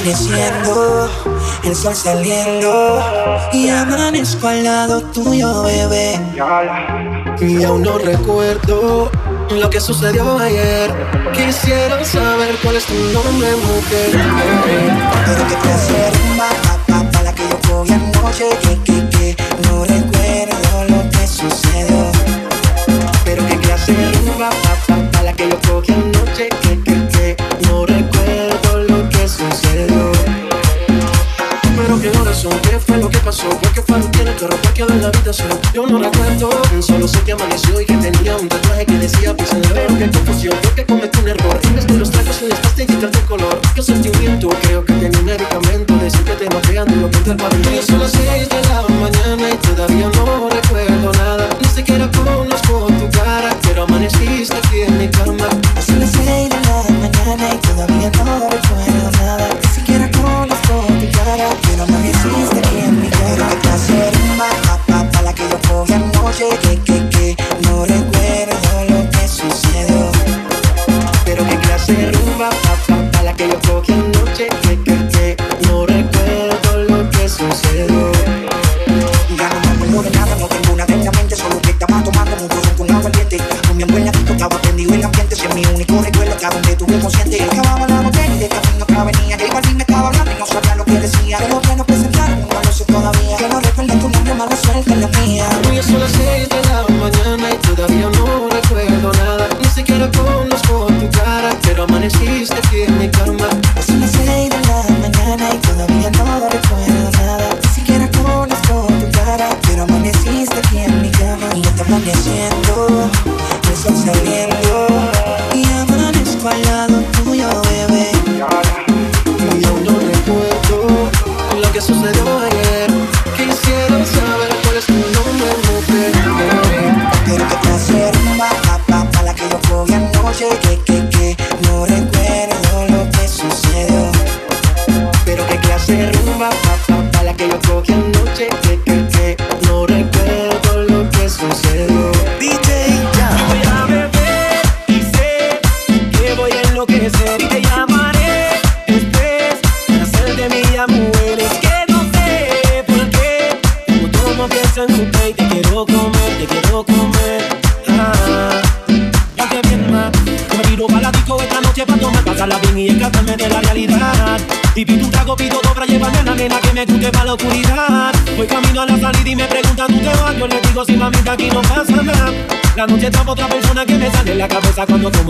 amaneciendo, el sol saliendo y amanezco al lado tuyo, bebé. Y aún no recuerdo lo que sucedió ayer. Quisiera saber cuál es tu nombre, mujer. Bebé. Pero que te acerques, pa, pa, pa, la que yo voy anoche. explicación. Yo no recuerdo, solo sé que amaneció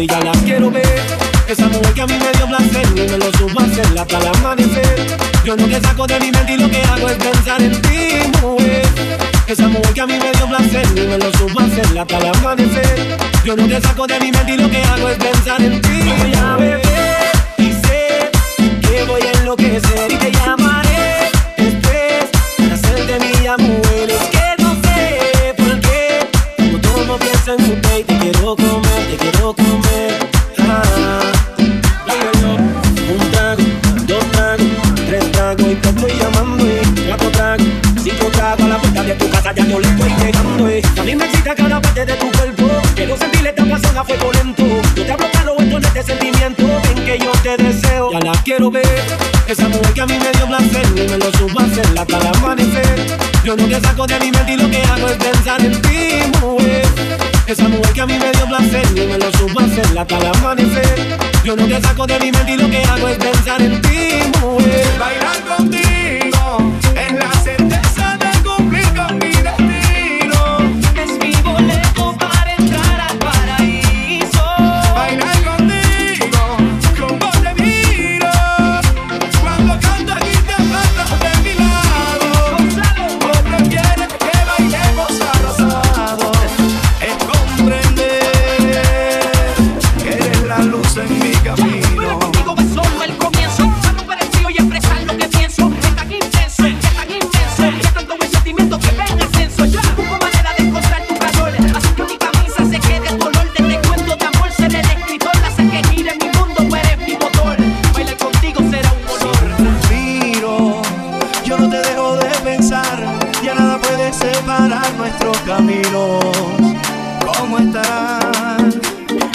y ya la quiero ver. Esa mujer que a mí me dio placer, no me lo subas en la tal amanecer. Yo no te saco de mi mente y lo que hago es pensar en ti, mujer. Esa mujer que a mí me dio placer, no me lo subas en la tal amanecer. Yo no te saco de mi mente y lo que hago es pensar en ti. Voy a beber y sé que voy a enloquecer y te llamaré después para hacerte mi amor. Es que no sé por qué, como todo pienso en usted y te quiero comer te quiero comer. Ah, un trago, dos tragos, tres tragos y te estoy llamando. Y cuatro tragos, cinco tragos a la puerta de tu casa ya yo le estoy llegando. Y a mí me excita cada parte de tu cuerpo. Quiero sentir esta pasión a fuego lento. Yo te abro esto en este sentimiento. En que yo te deseo, ya la quiero ver. Esa mujer que a mí me dio placer y me lo supo hacer hasta el amanecer. Yo no te saco de mi mente y lo que hago es pensar en ti, mujer. Esa mujer que a mí me dio hacer, no me lo subas en la al amanecer. Yo no te saco de mi mente y lo que hago es pensar en ti, mujer. Baila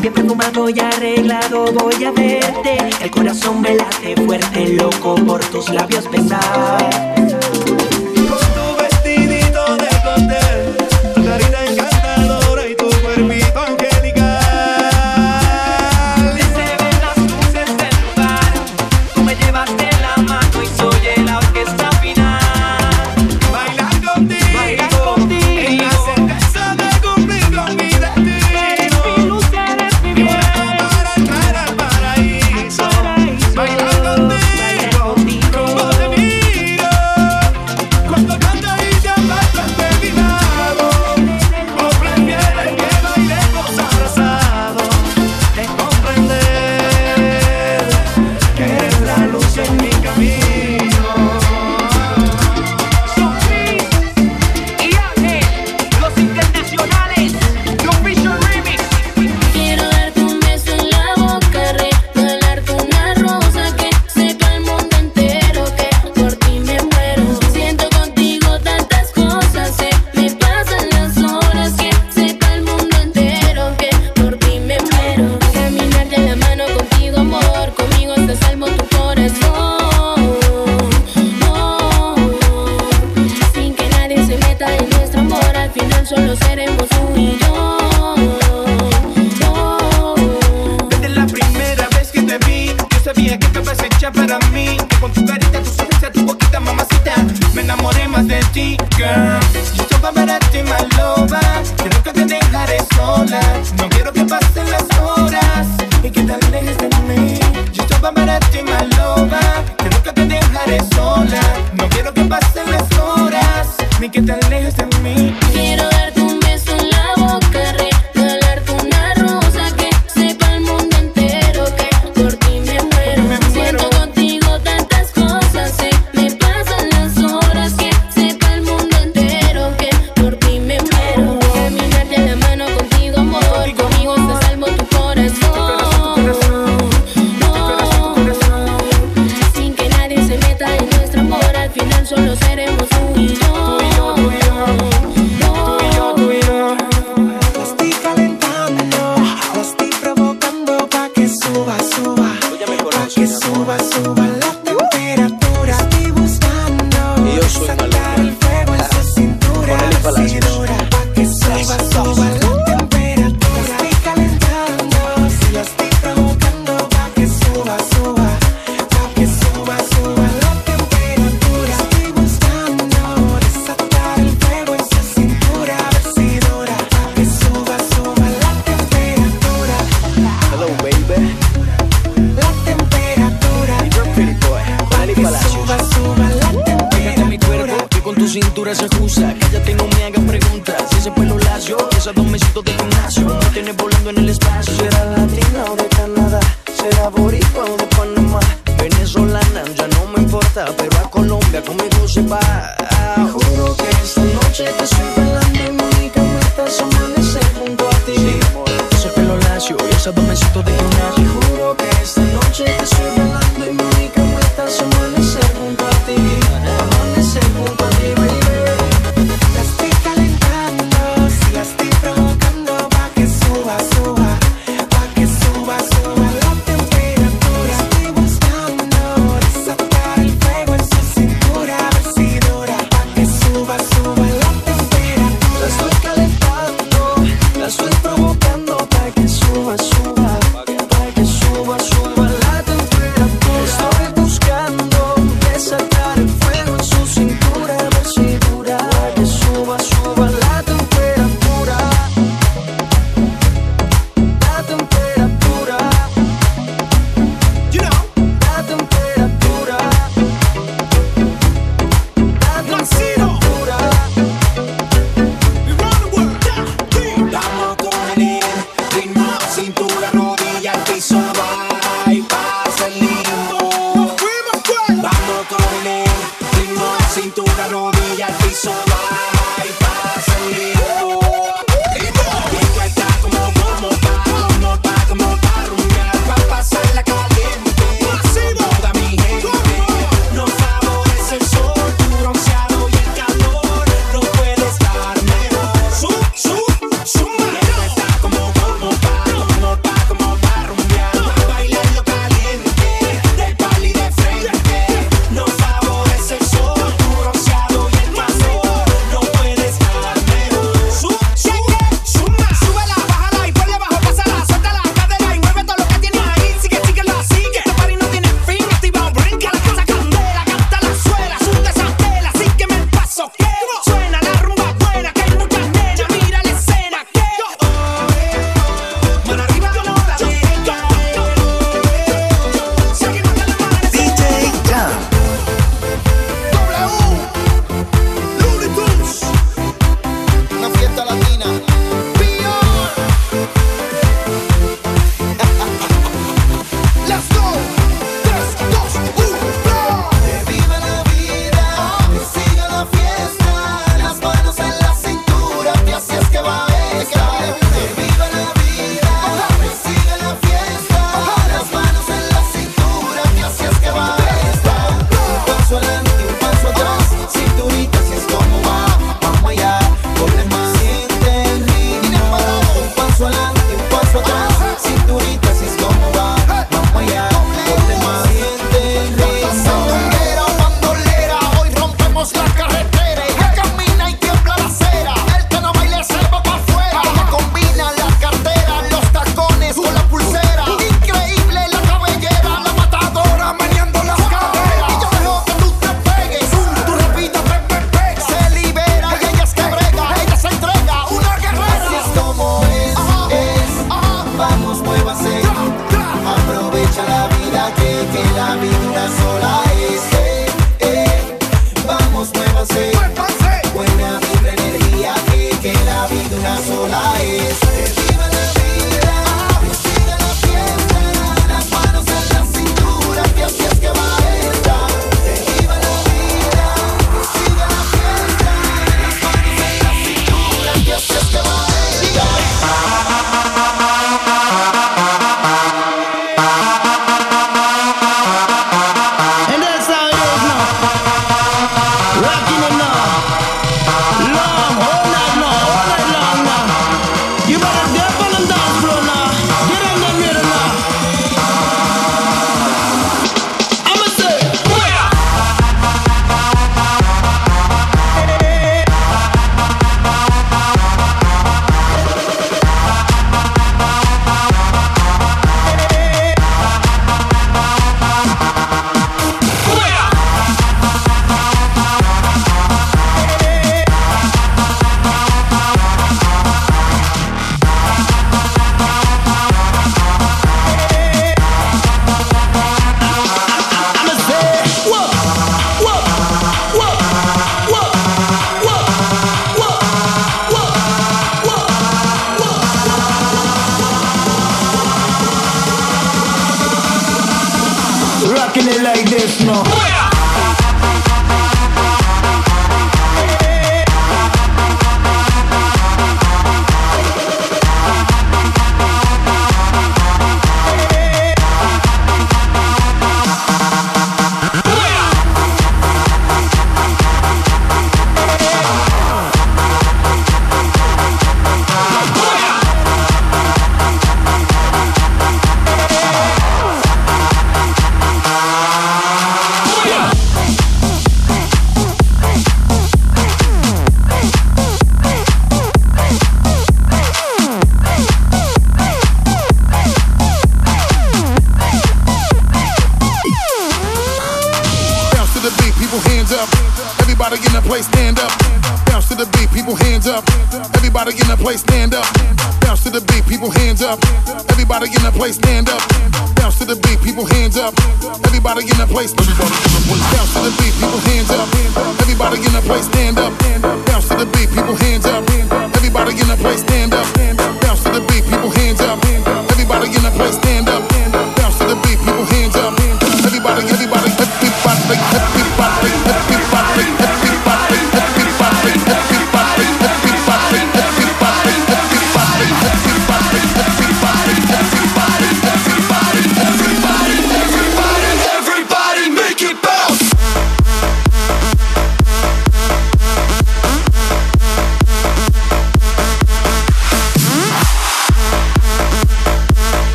Bien perfumado y arreglado voy a verte. El corazón me late fuerte, loco por tus labios besar.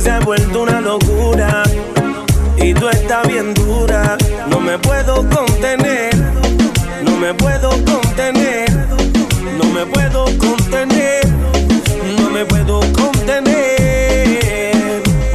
se ha vuelto una locura y tú estás bien dura. No me puedo contener, no me puedo contener, no me puedo contener, no me puedo contener.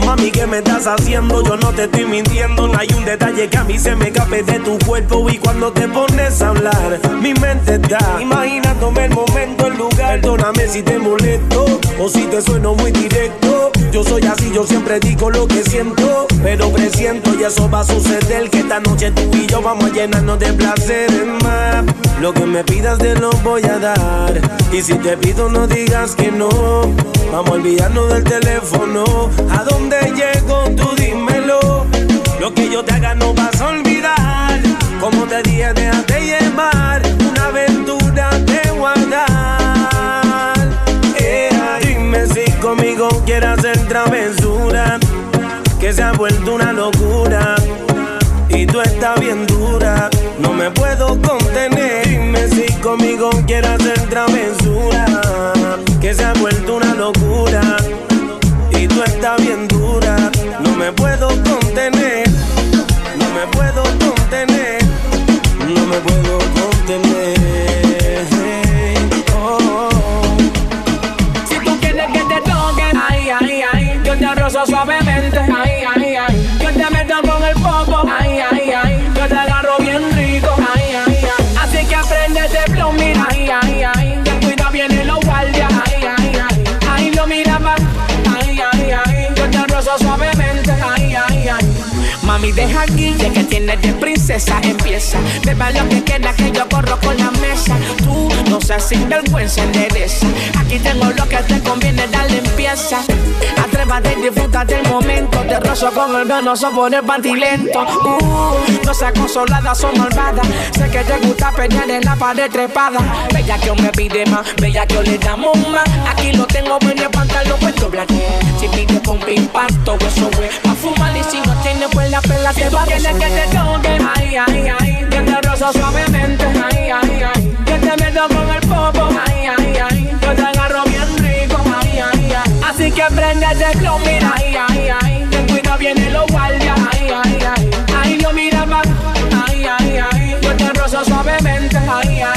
Mami, ¿qué me estás haciendo? Yo no te estoy mintiendo. No hay un detalle que a mí se me escape de tu cuerpo. Y cuando te pones a hablar, mi mente está imaginándome el momento, el lugar. Perdóname si te molesto o si te sueno muy directo yo soy así, yo siempre digo lo que siento, pero presiento y eso va a suceder. Que esta noche tú y yo vamos a llenarnos de placeres más. Lo que me pidas te lo voy a dar. Y si te pido, no digas que no. Vamos a olvidarnos del teléfono. ¿A dónde llego? Tú dímelo. Lo que yo te haga no vas a olvidar. Como te dije, déjate llegar. se ha vuelto una Mami, deja aquí, ya que tienes de princesa, empieza. Beba lo que queda, que yo corro con la mesa. Tú no seas sinvergüenza, endereza. Aquí tengo lo que te conviene, dale empieza. Atrévate y disfruta del momento. Te rozo con el venoso por el pantilento. Uh, no seas consolada, son malvada. Sé que te gusta pelear en la pared trepada. Bella que me pide más, bella que le damos más. Aquí lo tengo en el pantalón, pues doblate. Si pide con impacto, eso güey. Pa' fumar y si no tiene, pues la pela te va a Tienes que te toque, ay, ay, ay. Yo te rozo suavemente, ay, ay, ay. Yo te meto con el popo, Así que prende el flow, mira, ay, ay, ay. Ten cuidado, viene los guardias, ay, ay, ay. Ay, lo mira más, ay, ay, ay. Yo te rozo suavemente, ay, ay.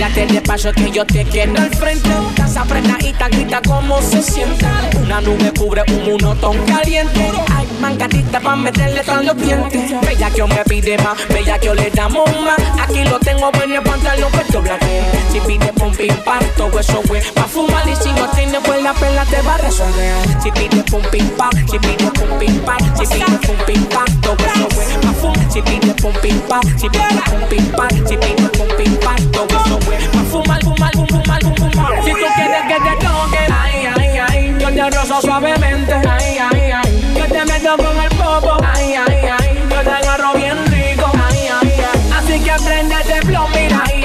Mírate de paso que yo te quiero al frente. Casa apretadita, grita como se siente. Una nube cubre un monotón caliente. Ay, mangatita pa' meterle tras los dientes. Bella que me pide más, bella que le damos más. Aquí lo tengo en el pantalón, pues doblate. Si pide pam, todo eso güey. Pa' fumar y si no tiene, pues la pela te va a resolver. Si pide pum pim pam, si pide pum pim pam, si pide pum pim pam, todo eso güey. Pa' fumar, si pide pum pim pam, si pide pum pim pam, si pide pum pim pam, todo eso. Fumar, fumar, fum, fumar, fum, fumar. Si tú quieres que te toque, ay, ay, ay. Yo te rozo suavemente, ay, ay, ay. Yo te meto con el popo, ay, ay, ay. Yo te agarro bien rico, ay, ay, ay. Así que prende este flow, mira, ay.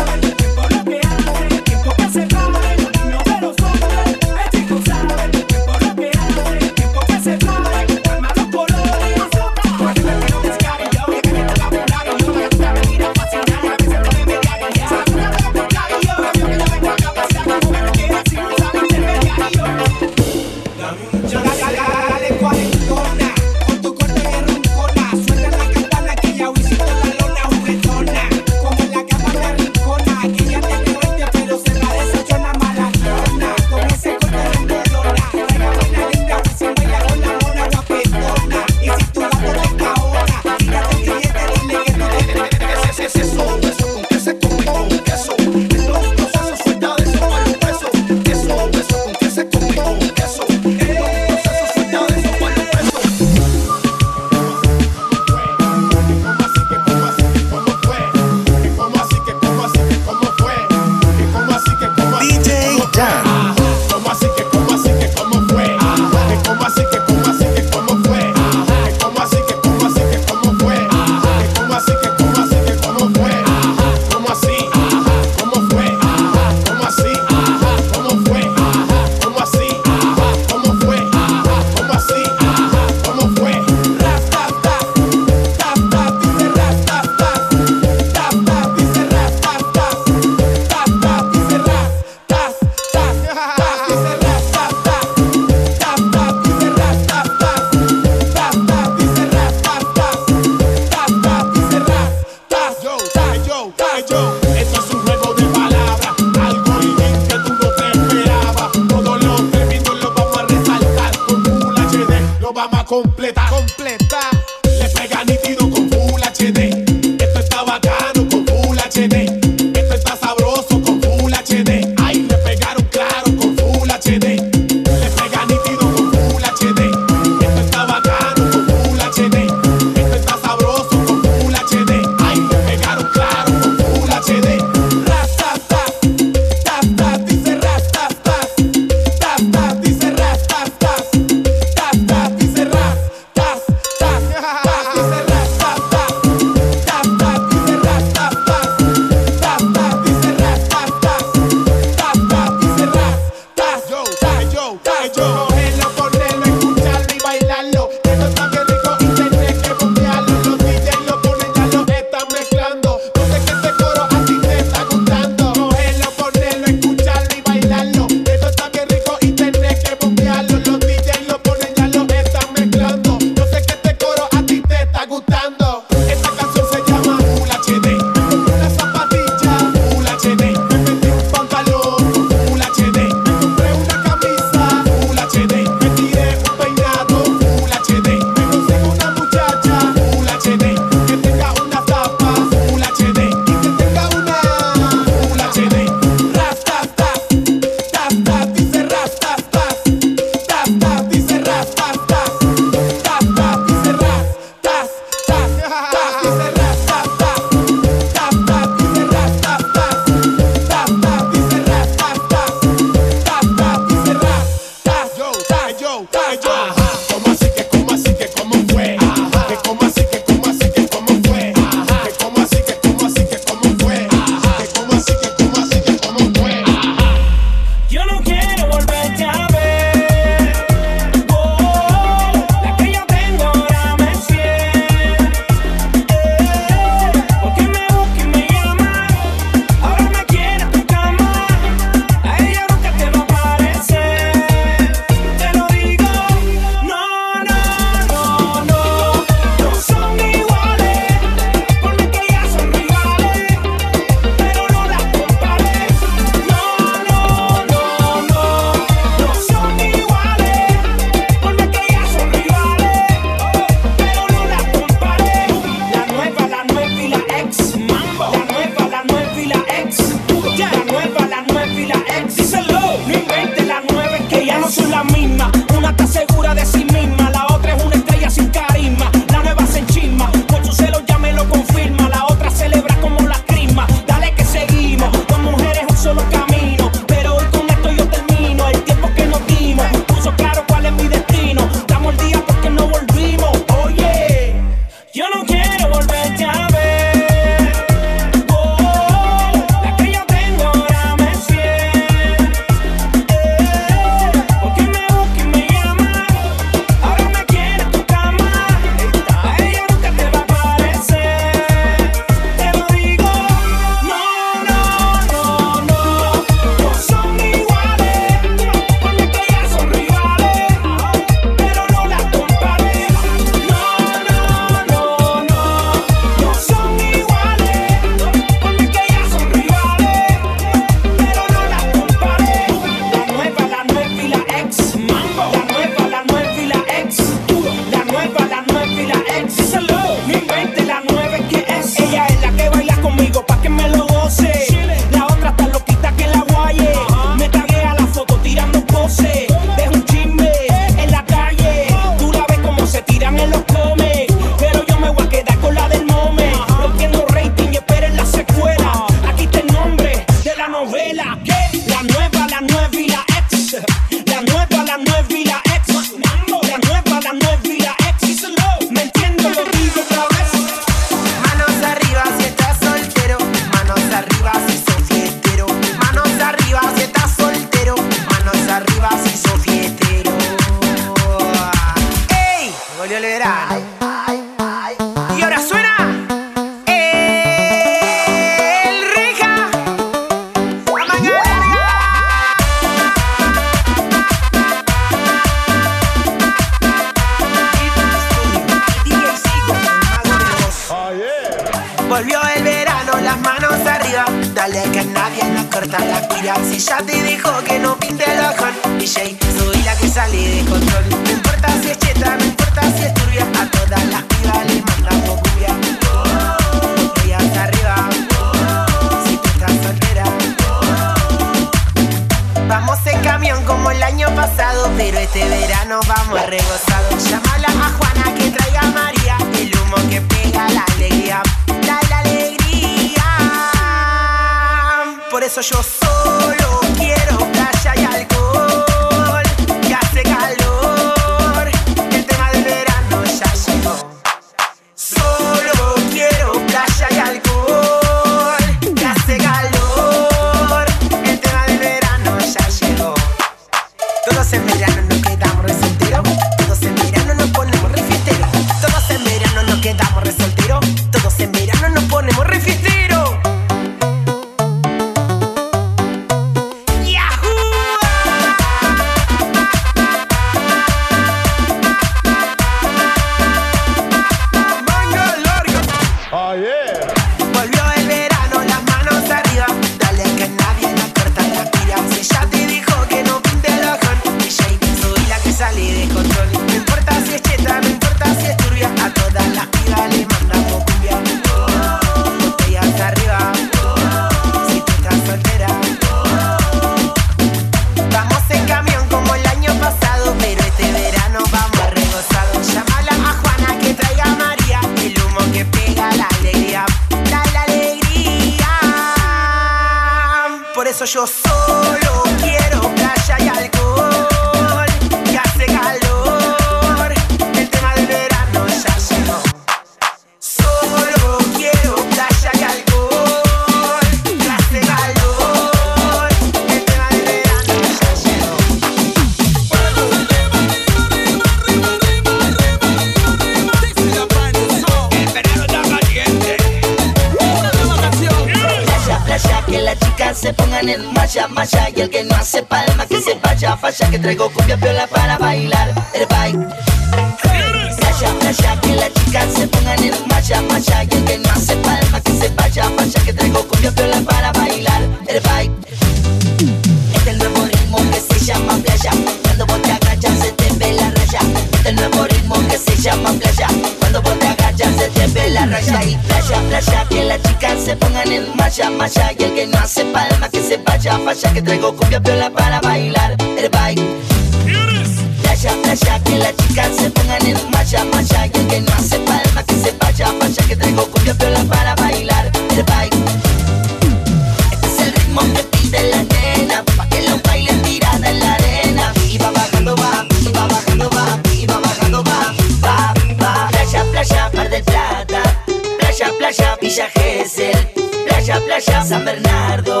playa, Villa Gesell. Playa, playa, San Bernardo.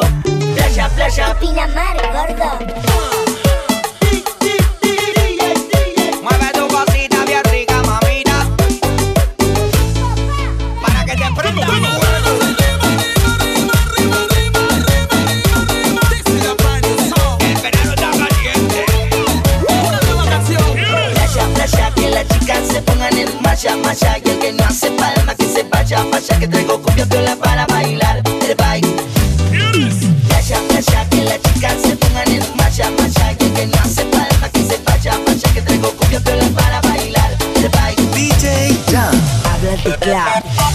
Playa, playa, Pinamar, gordo. Mueve tu cosita bien rica, mamita. Para que te prenda. se pongan en malla, malla y el que no hace pal guacha, guacha, que traigo cumbia piola para bailar el baile. Guacha, guacha, que las chicas se pongan en marcha, guacha, y que no se palma, que se vaya, guacha, que traigo cumbia piola para bailar el baile. DJ John, habla de claro.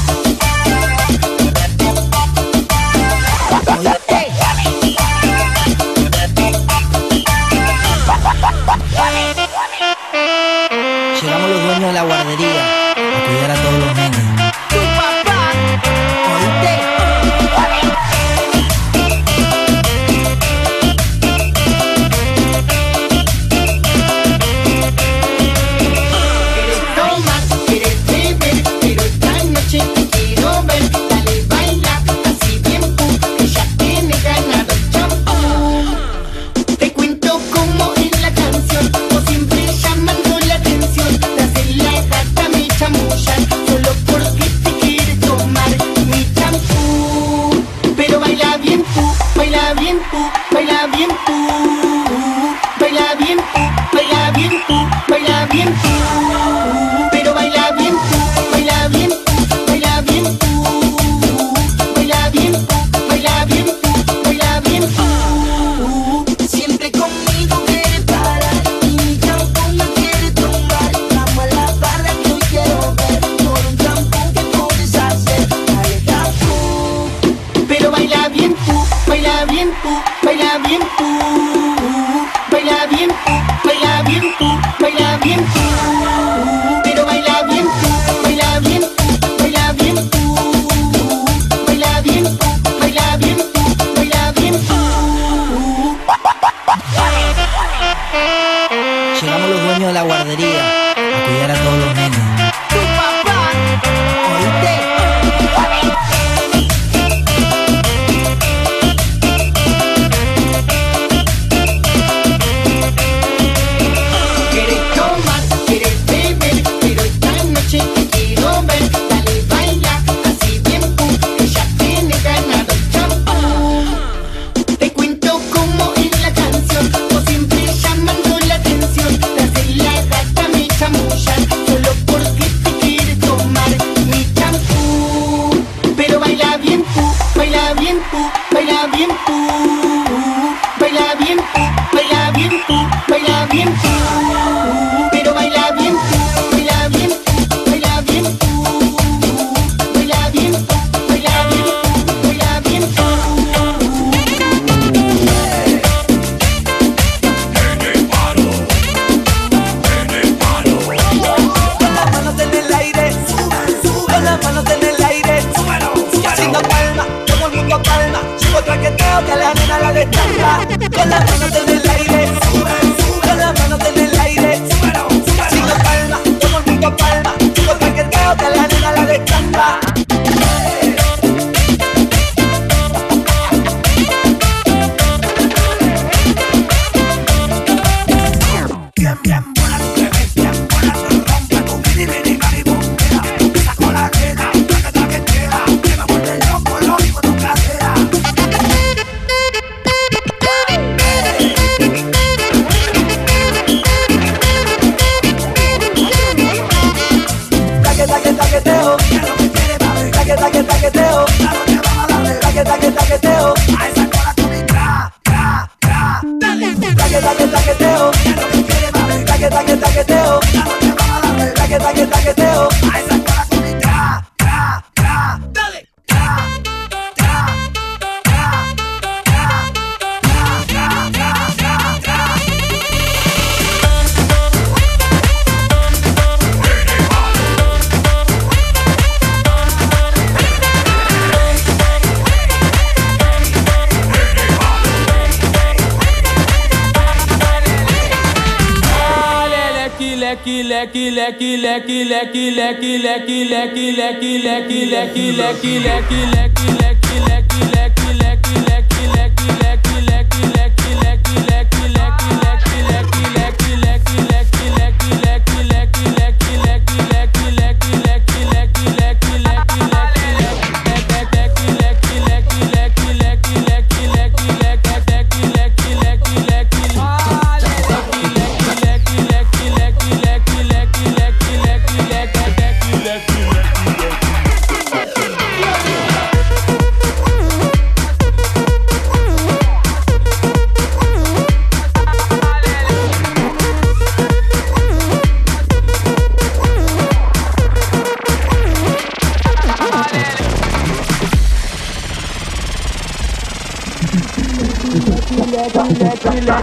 lucky, lucky, lucky, lucky, lucky, lucky, lucky, lucky, lucky, lucky, lucky, lucky.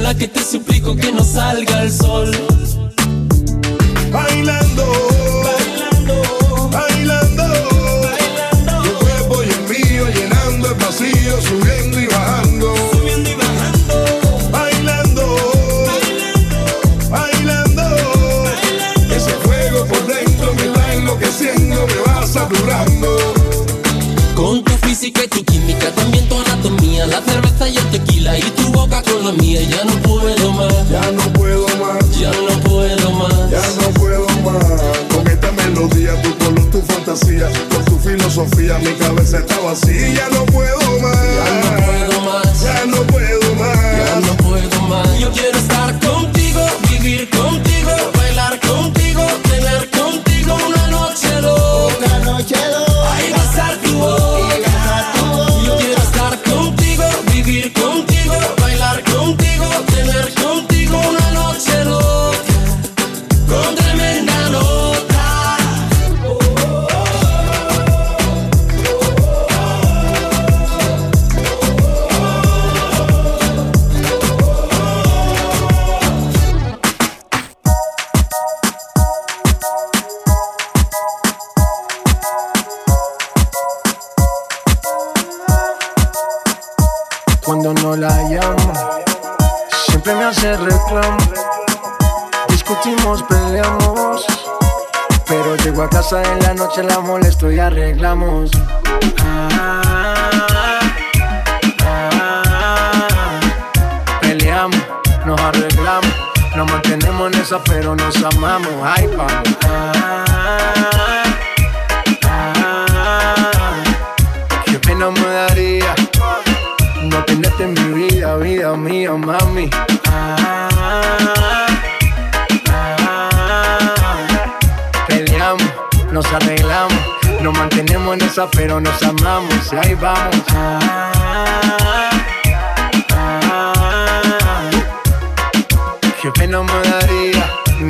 en la que te suplico que no salga el sol. Bailando, bailando, bailando, bailando. Tu cuerpo y el mío llenando el vacío, subiendo y bajando. Subiendo y bajando. Bailando, bailando, bailando. bailando. Ese fuego por dentro me va enloqueciendo, me va saturando. Con tu física y tu química, también tu anatomía, la cerveza y el tequila y tu boca con la mía, filosofía, mi cabeza está vacía, no puedo más. fuiste mi vida, vida mía, mami. Peleamos, nos arreglamos, nos mantenemos en esa, pero nos amamos y ahí vamos. Qué pena me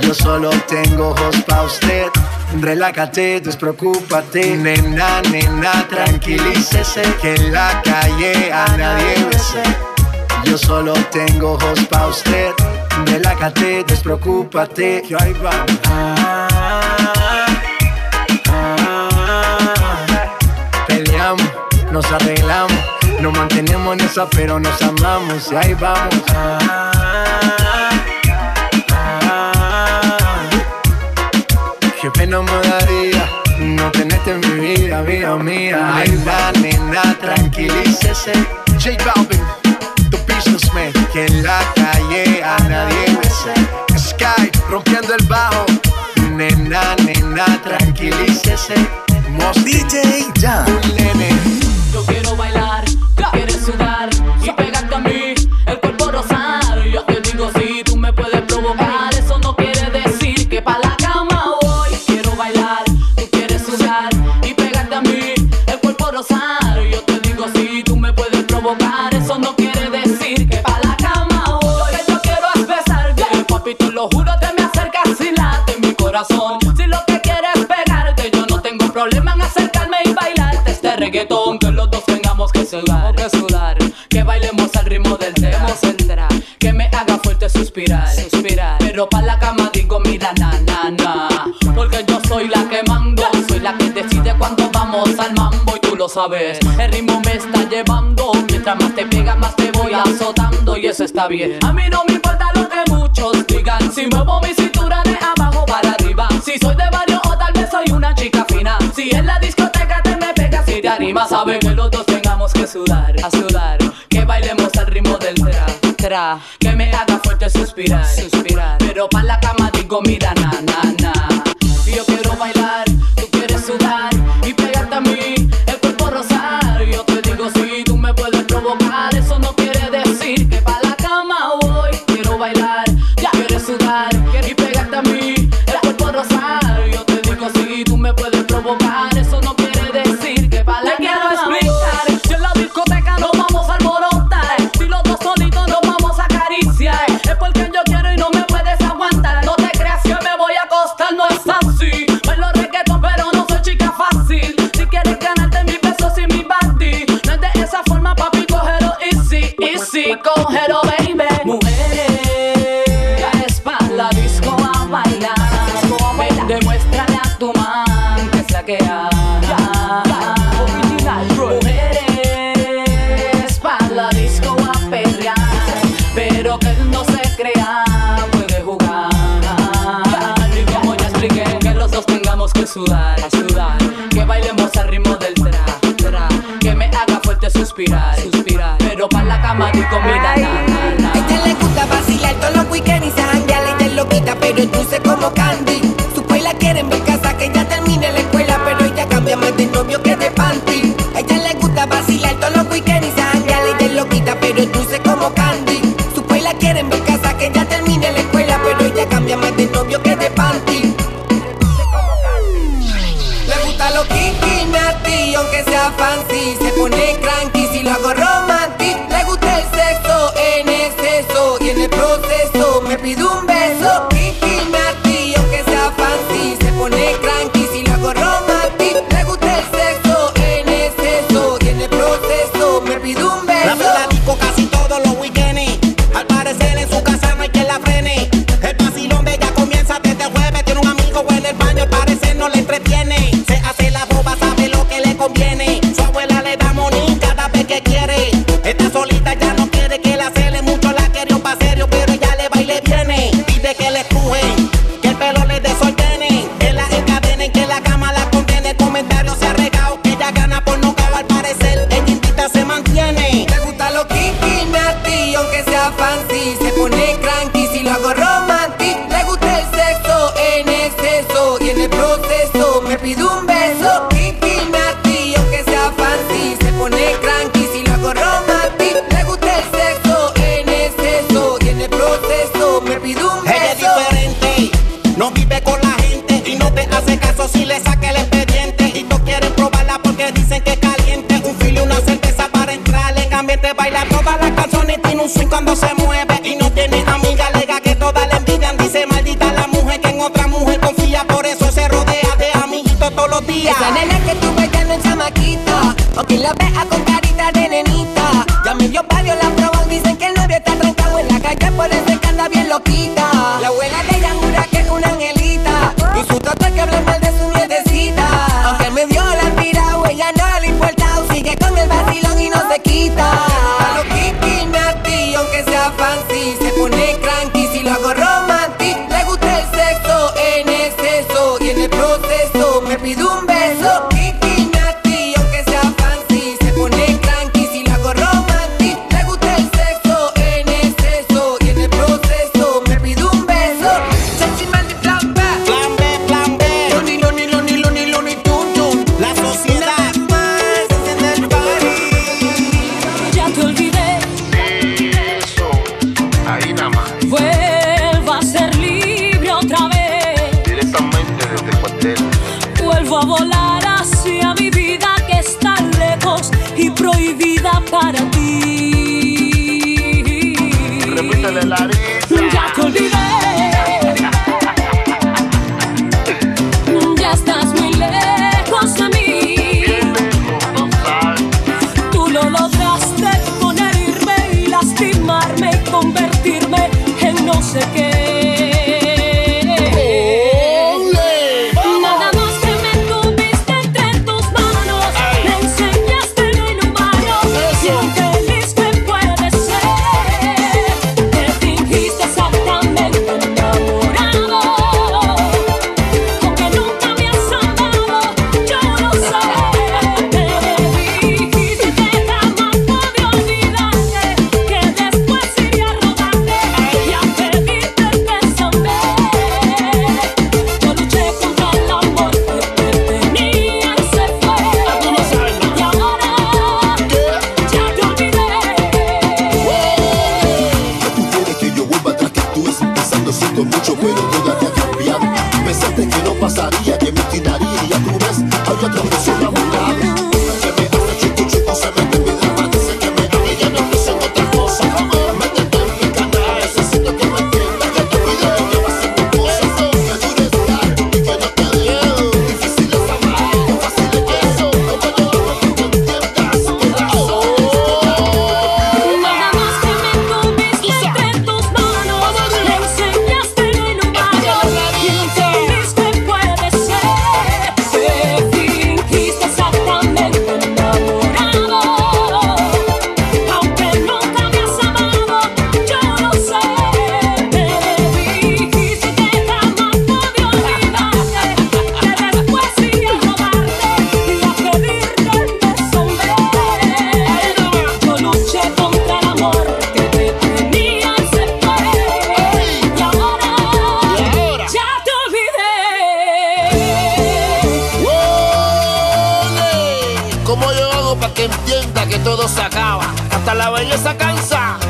Yo solo tengo ojos pa' usted. Relájate, despreocúpate. Nena, nena, tranquilícese, que en la calle a nadie bese. Yo solo tengo ojos pa' usted. Relájate, despreocúpate. Que ahí vamos. Peleamos, nos arreglamos, nos mantenemos en esa, pero nos amamos. Y ahí vamos. Mía. Va, nena, tranquilícese. J Balvin, the businessman. Que en la calle a nadie bese. Sky, rompiendo el bajo. Nena, nena, tranquilícese. DJ Jam. Un nene. Yo quiero bailar, corazón. Si lo que quieres es pegarte, yo no tengo problema en acercarme y bailarte este reggaetón que los dos tengamos que sudar, que sudar, que bailemos al ritmo del tema central, que me haga fuerte suspirar, suspirar, pero pa' la cama digo mira na na na, porque yo soy la que mando, soy la que decide cuando vamos al mambo y tú lo sabes, el ritmo me está llevando, mientras más te pega más te voy azotando y eso está bien, a mí no me importa lo que muchos digan, si muevo mi cintura soy de barrio o tal vez soy una chica fina, si en la discoteca te me pegas y te animas, sabe que los dos tengamos que sudar, a sudar, que bailemos al ritmo del tra, que me haga fuerte suspirar, suspirar, pero pa' la cama digo mira na na na, sé que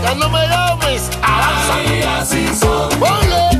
ya no me llames, avanza. Ay,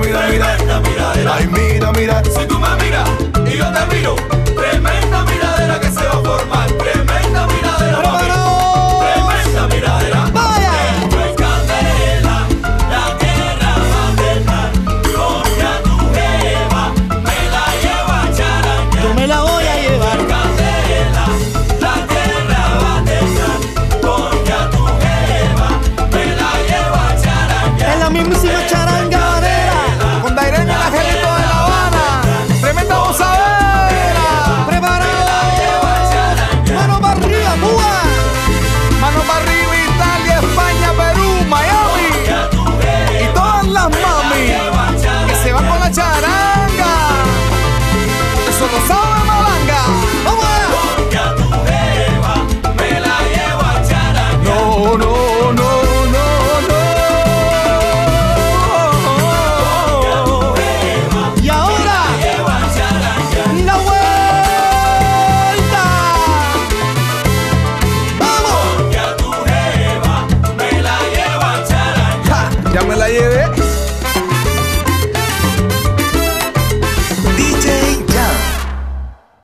tremenda miradera. Ay, mira, mira. Si tú me miras y yo te miro, tremenda miradera que se va a formar.